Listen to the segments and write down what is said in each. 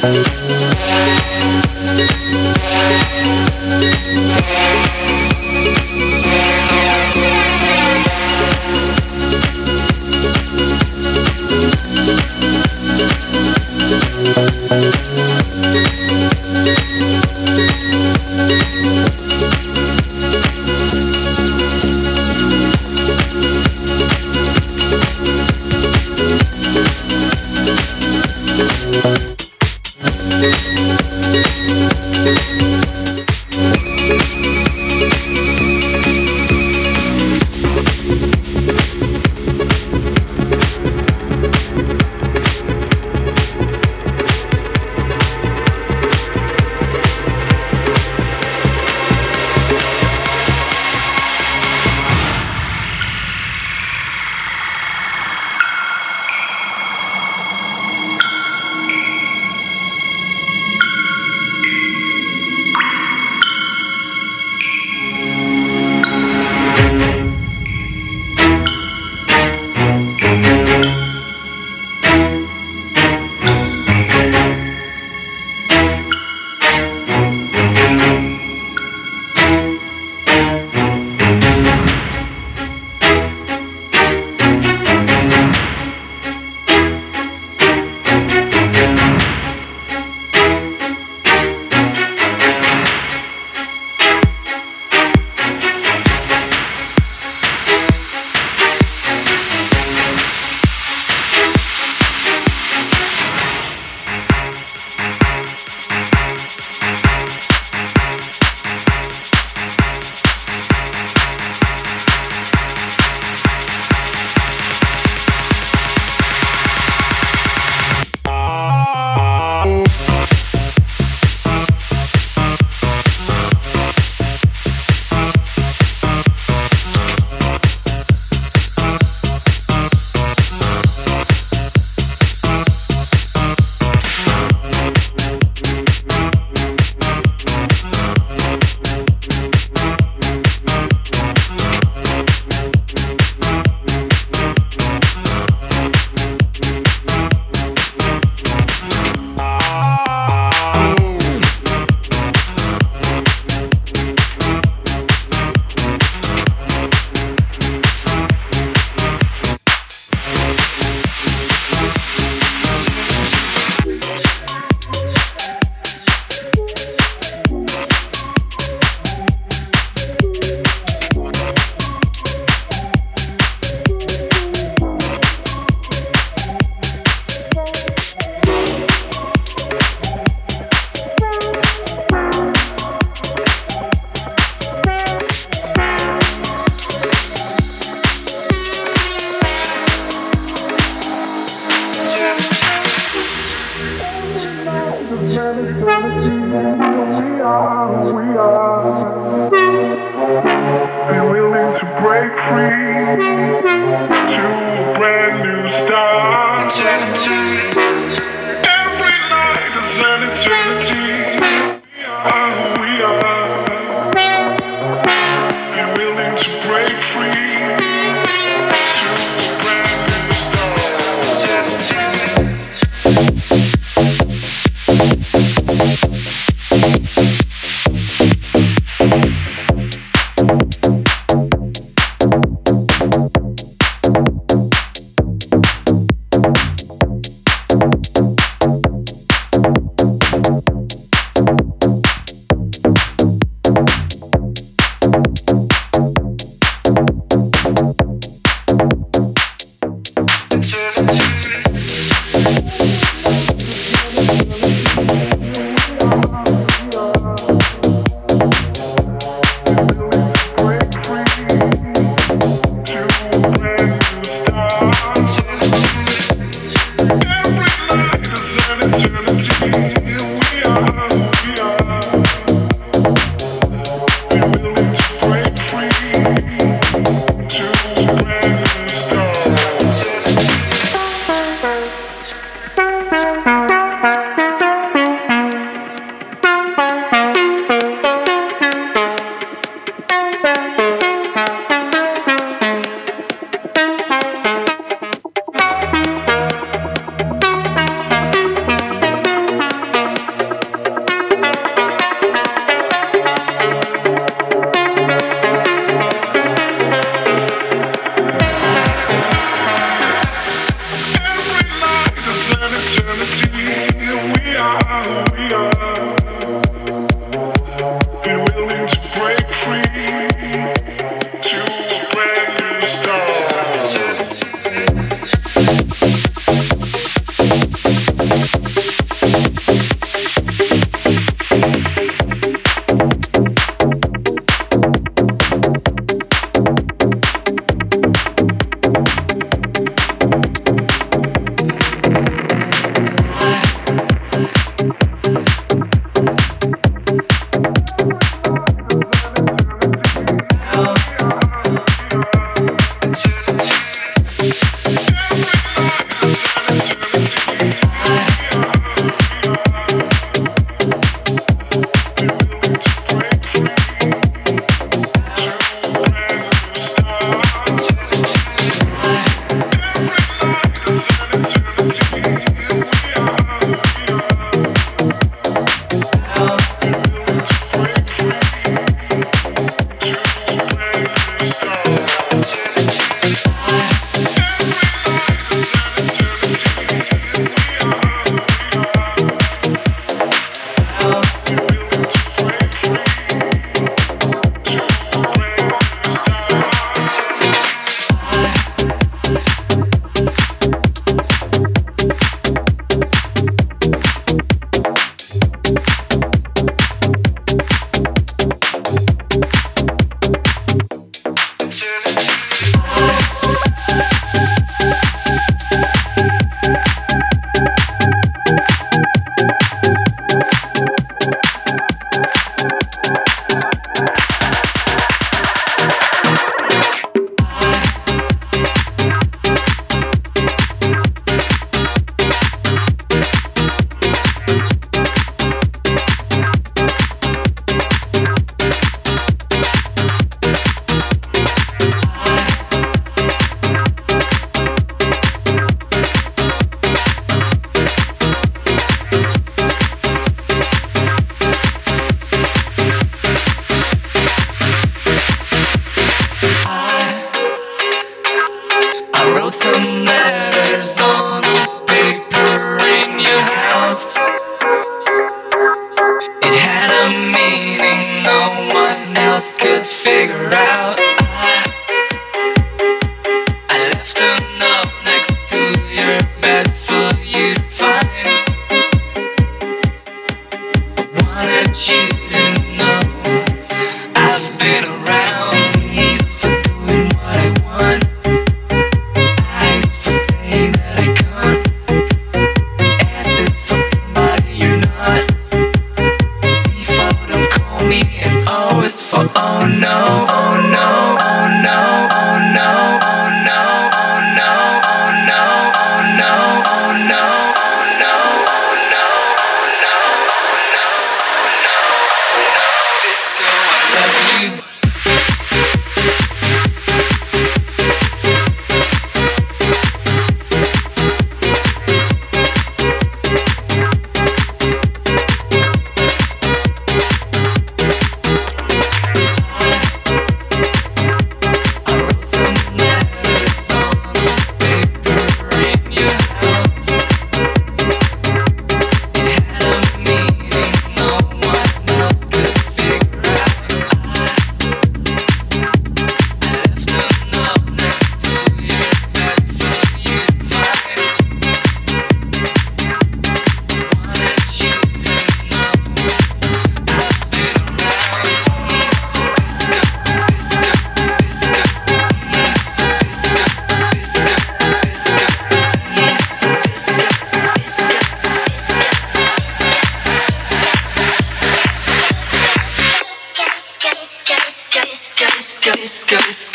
Thank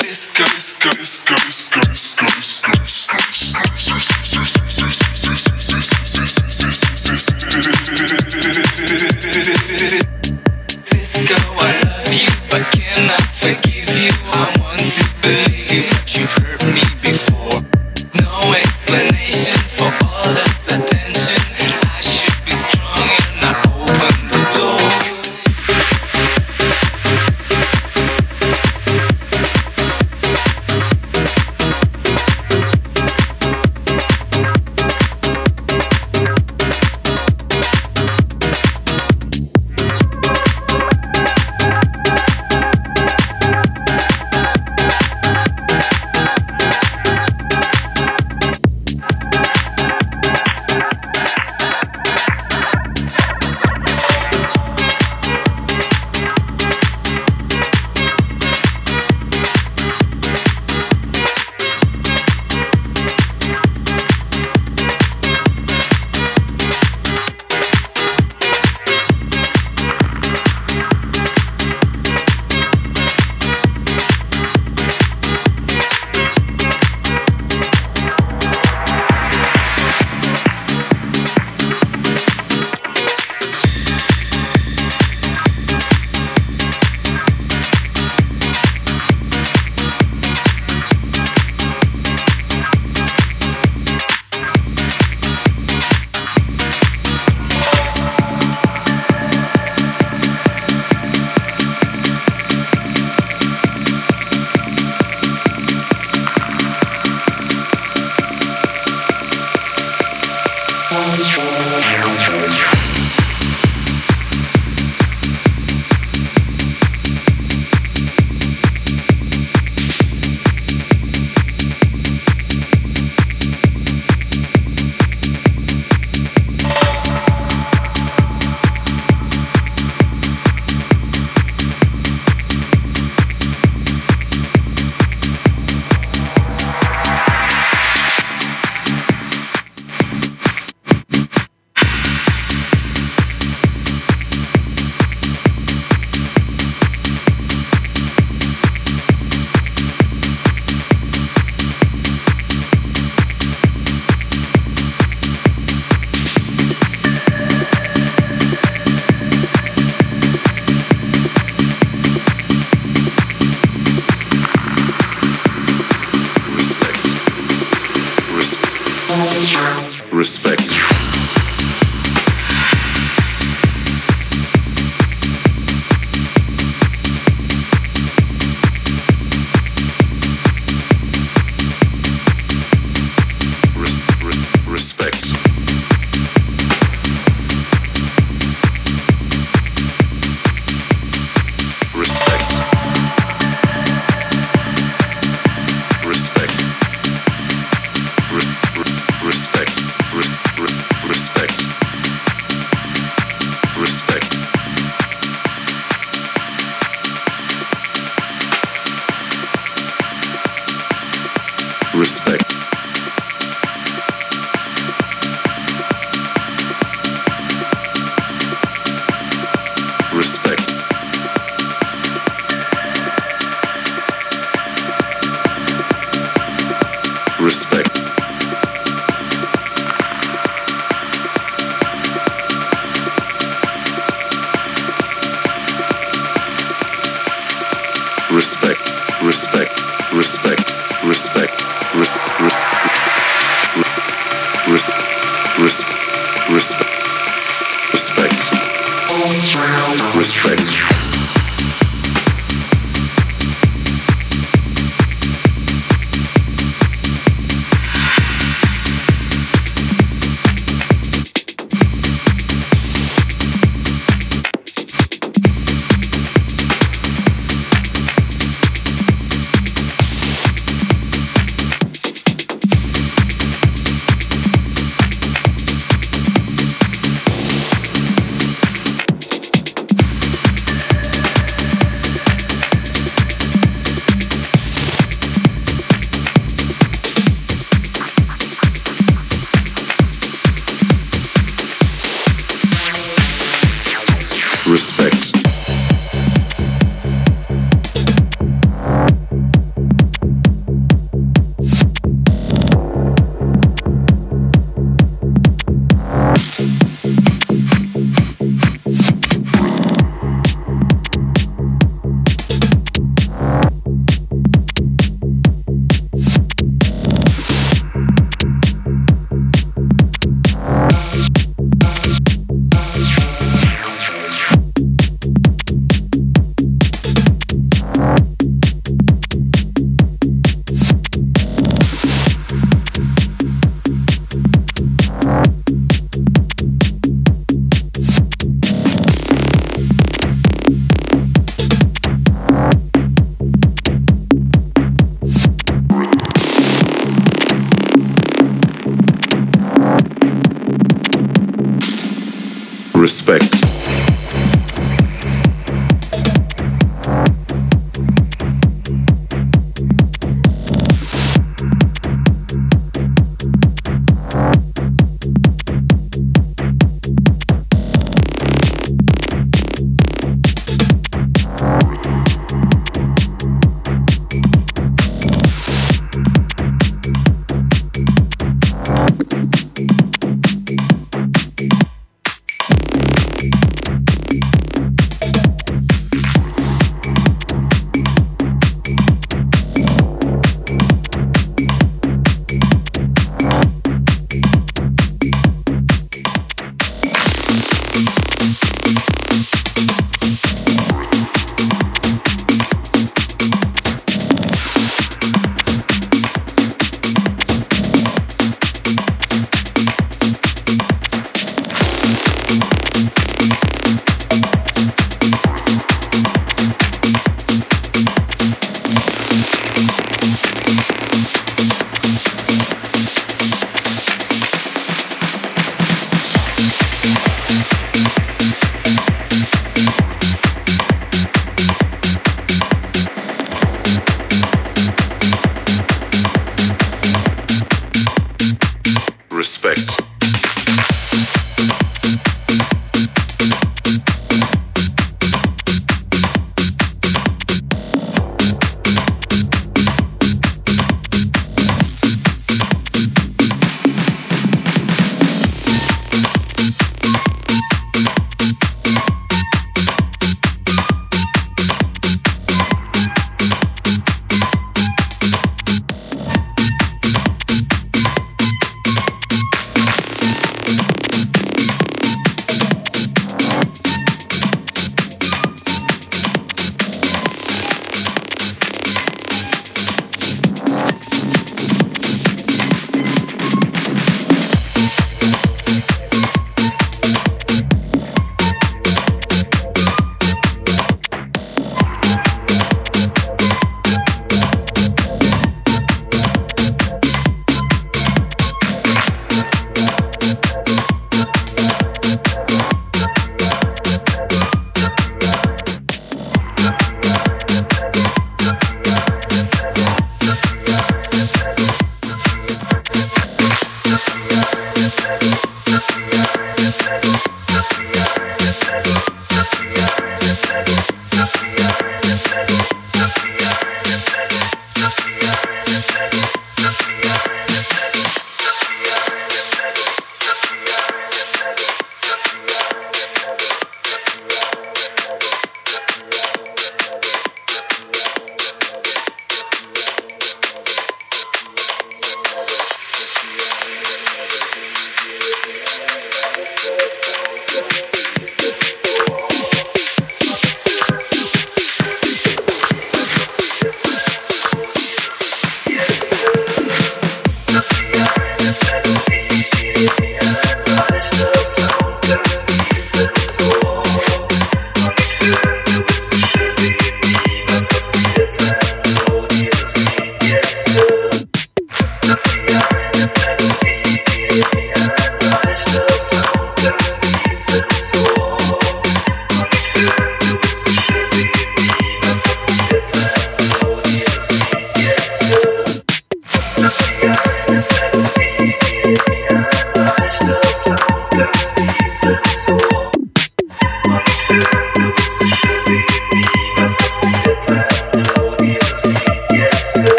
disco.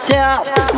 Fuck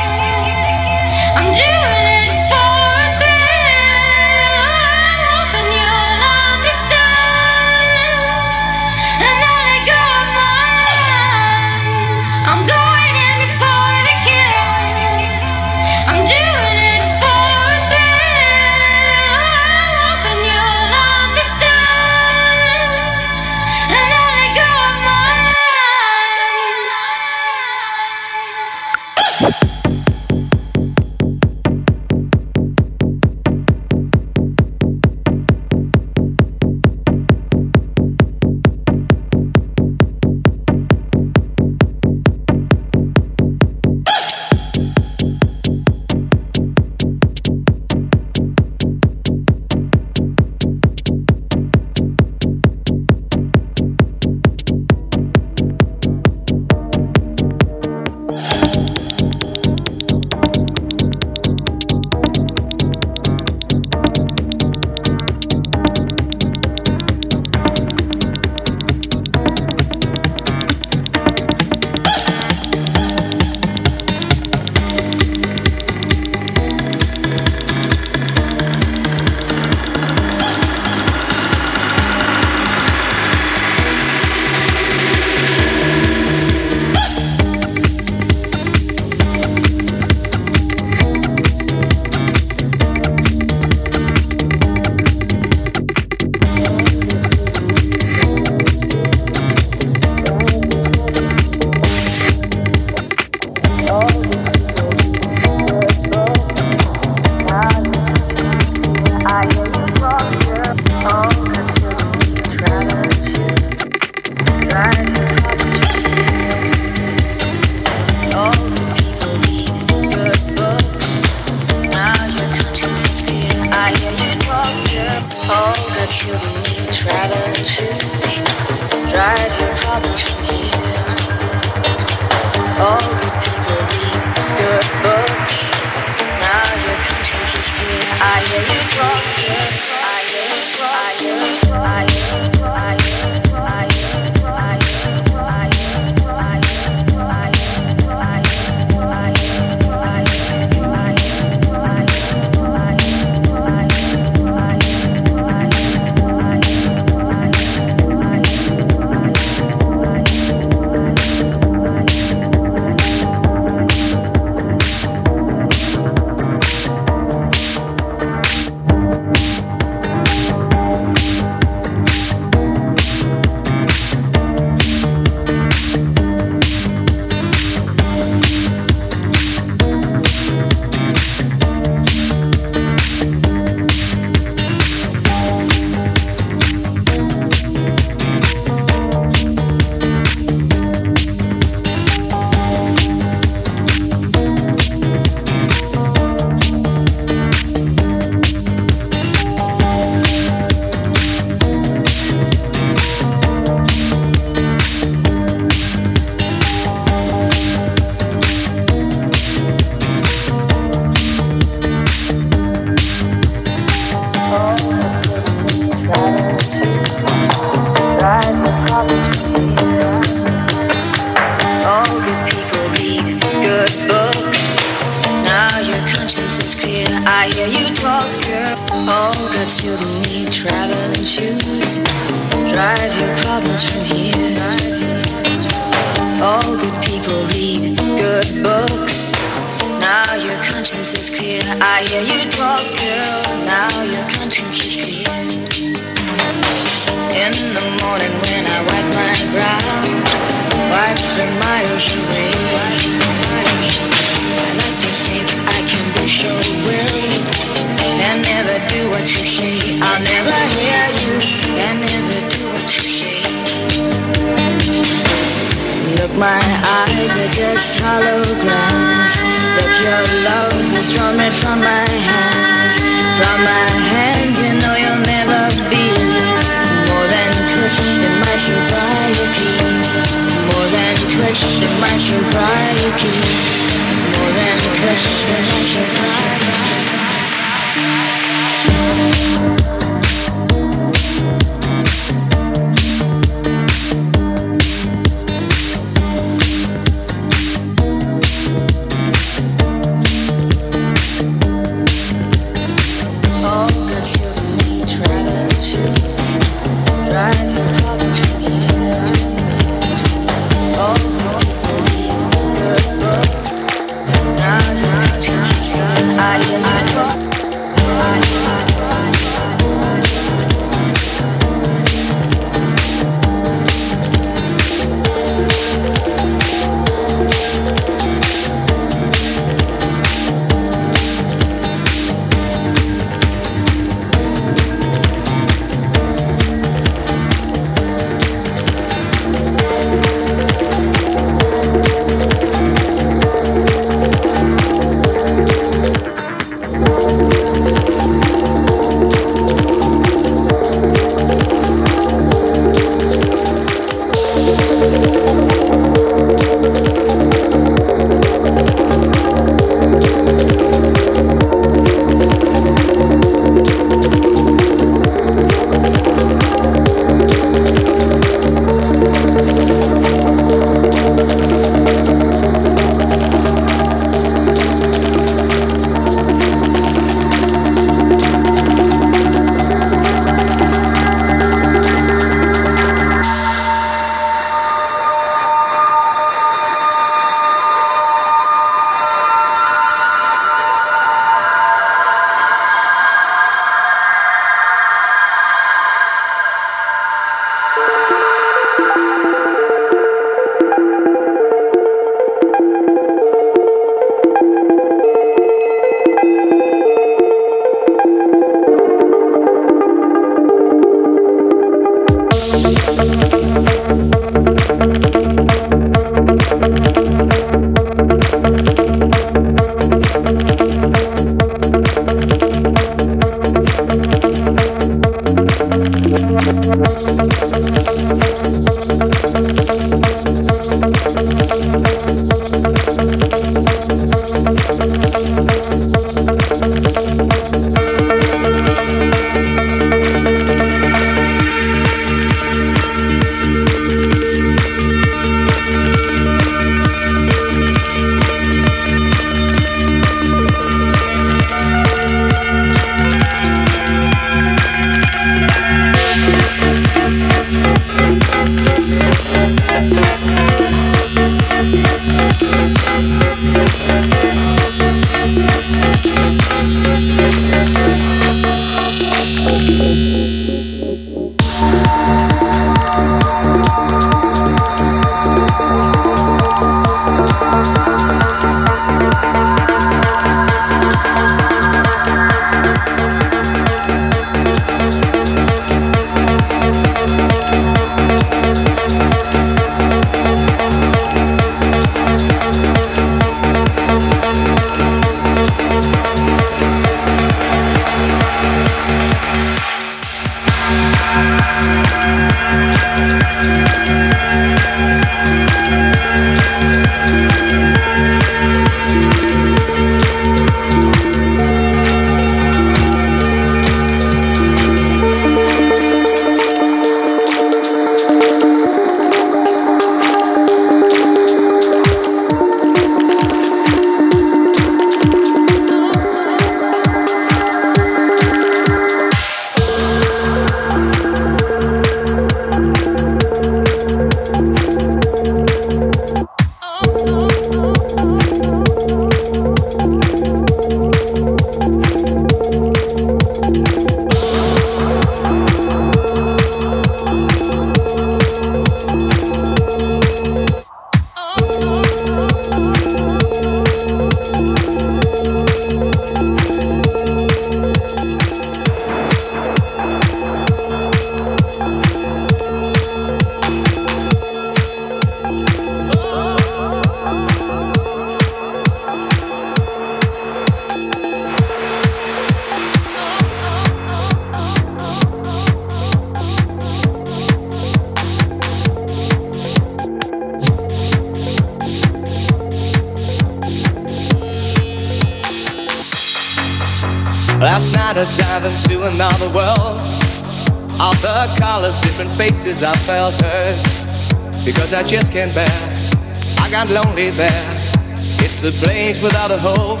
Place without a hope,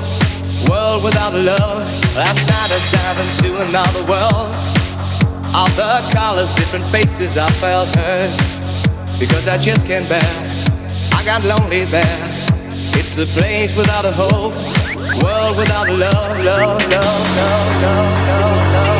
world without a love. Last night I dived into another world. All the colors, different faces, I felt hurt because I just can't bear. I got lonely there. It's a place without a hope, world without love, love, love, love, love, love, love.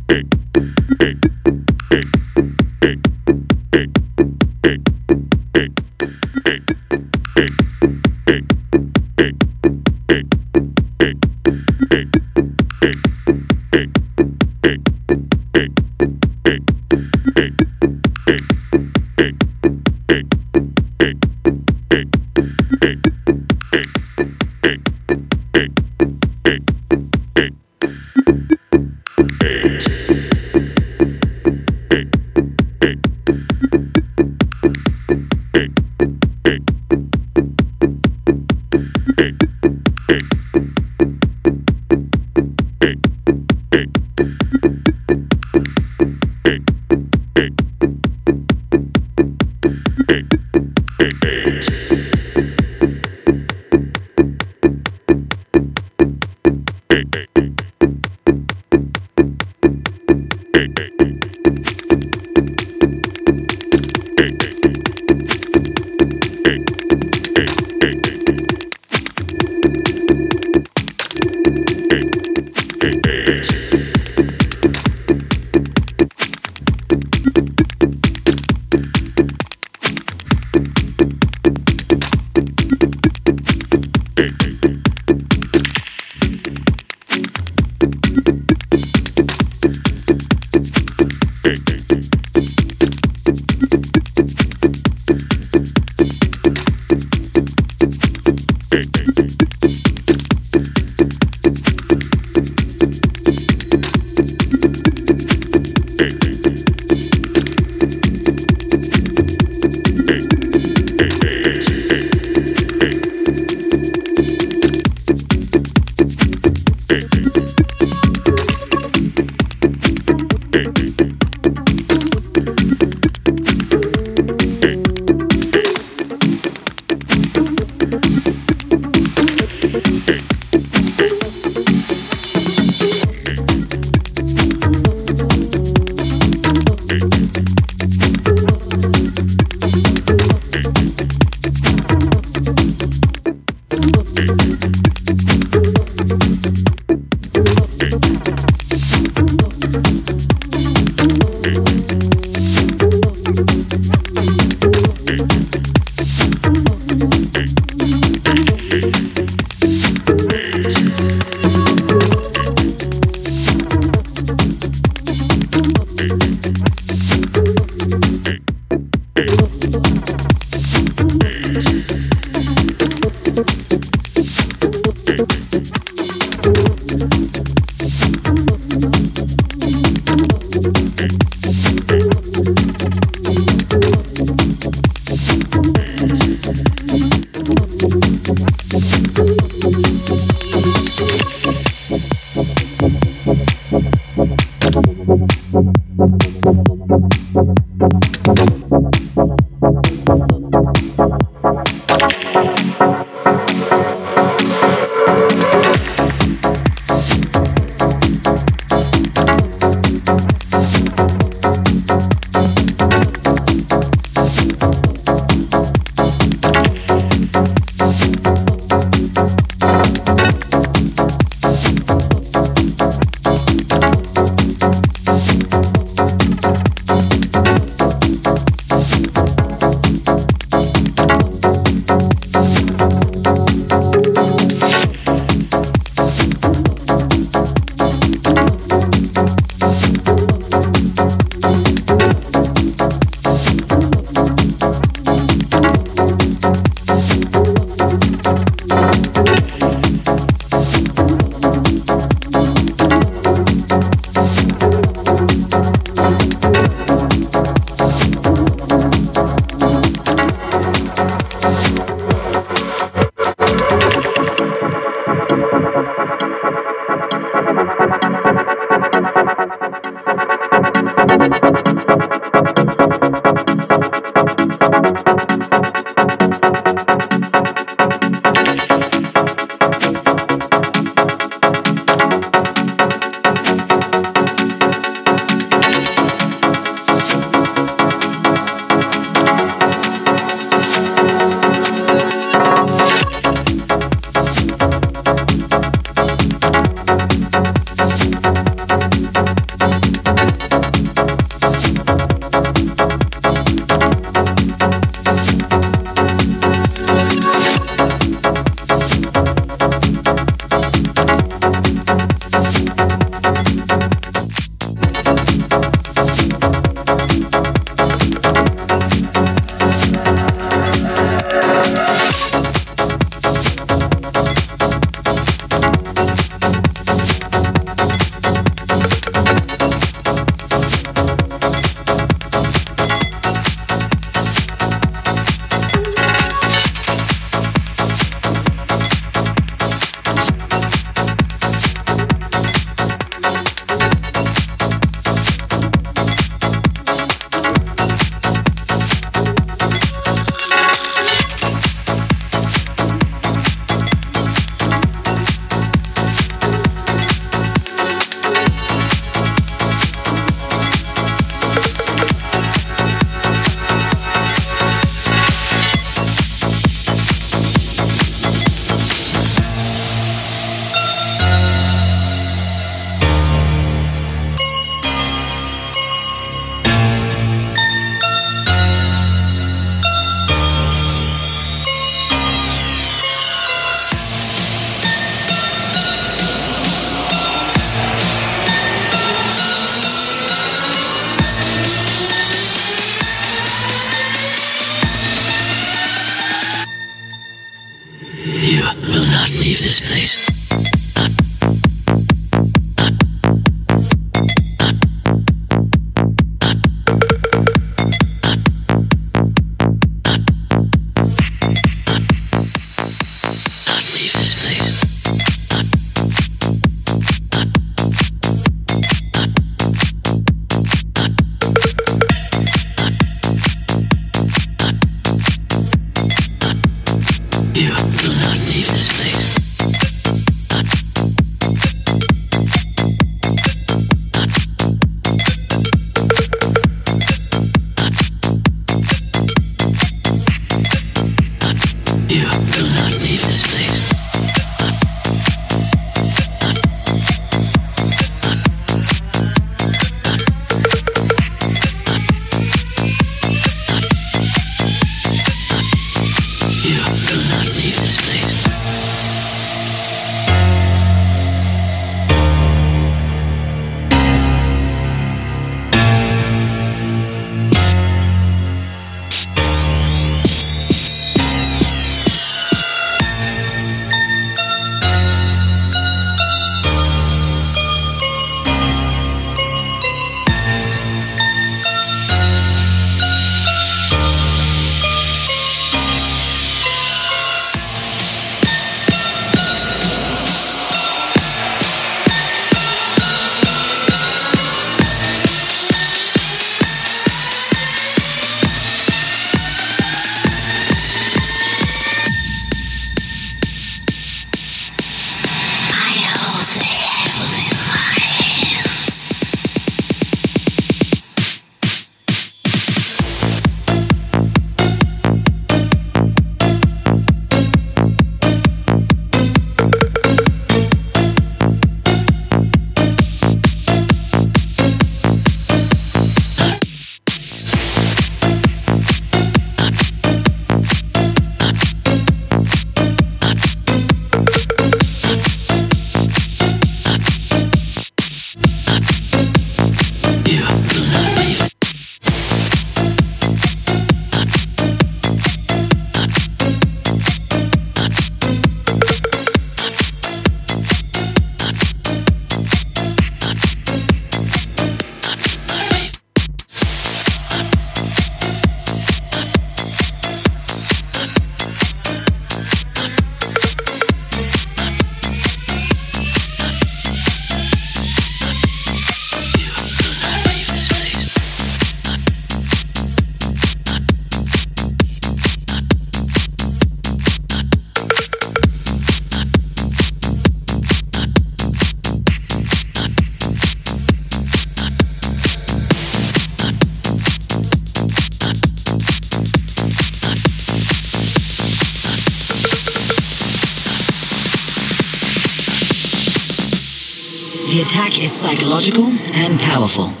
Attack is psychological and powerful.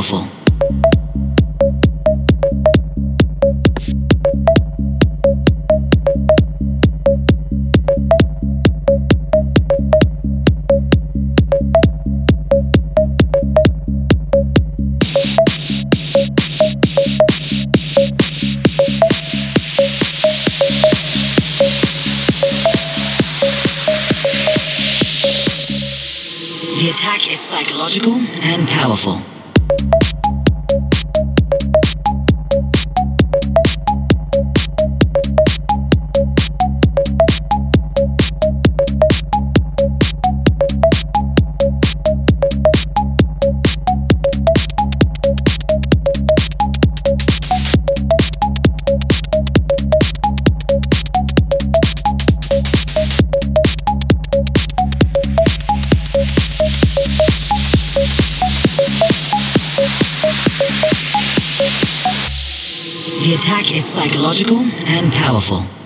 Powerful. psychological and powerful. Psychological and powerful.